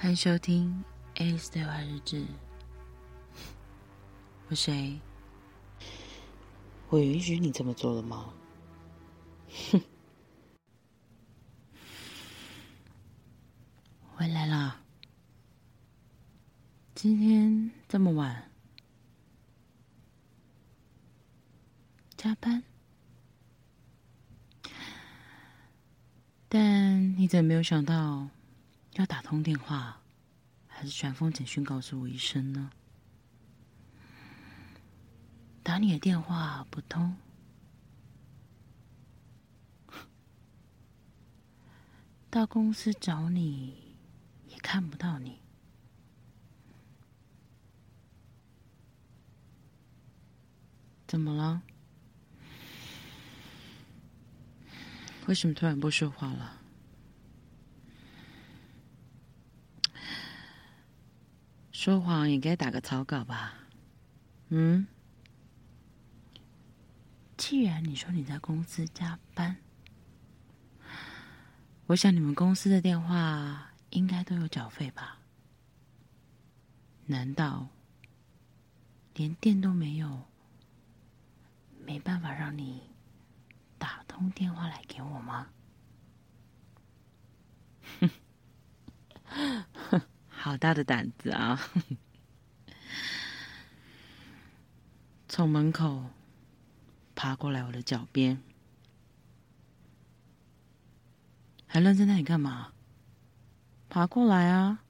欢迎收听《Alice 对话日志》。我是 A。我允许你这么做了吗？哼！回来了。今天这么晚，加班？但你怎么没有想到？要打通电话，还是传封简讯告诉我一声呢？打你的电话不通，到公司找你也看不到你，怎么了？为什么突然不说话了？说谎也该打个草稿吧，嗯？既然你说你在公司加班，我想你们公司的电话应该都有缴费吧？难道连电都没有，没办法让你打通电话来给我吗？哼。好大的胆子啊！从门口爬过来我的脚边，还愣在那里干嘛？爬过来啊！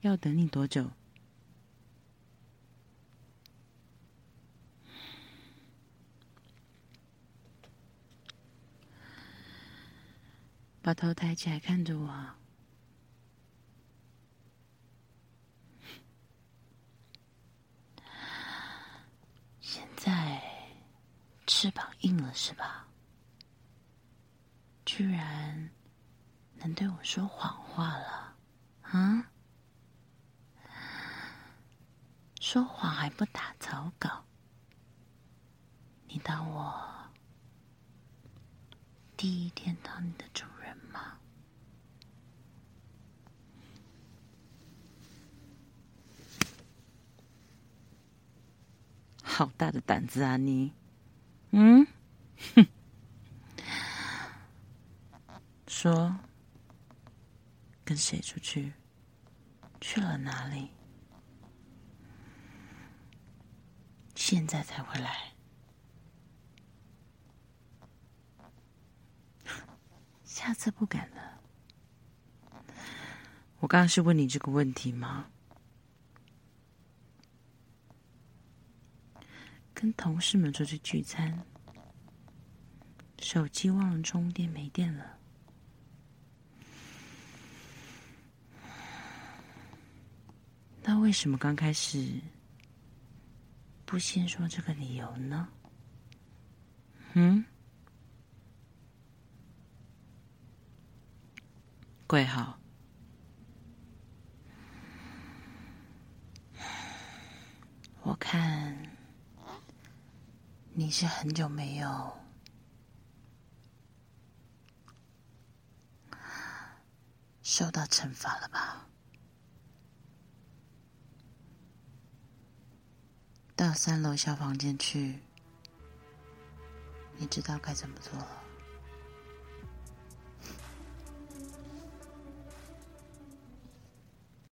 要等你多久？把头抬起来看着我。翅膀硬了是吧？居然能对我说谎话了，啊？说谎还不打草稿？你当我第一天当你的主人吗？好大的胆子啊你！嗯，哼，说，跟谁出去？去了哪里？现在才回来？下次不敢了。我刚刚是问你这个问题吗？跟同事们出去聚餐，手机忘了充电，没电了。那为什么刚开始不先说这个理由呢？嗯？贵好。我看。你是很久没有受到惩罚了吧？到三楼小房间去，你知道该怎么做了。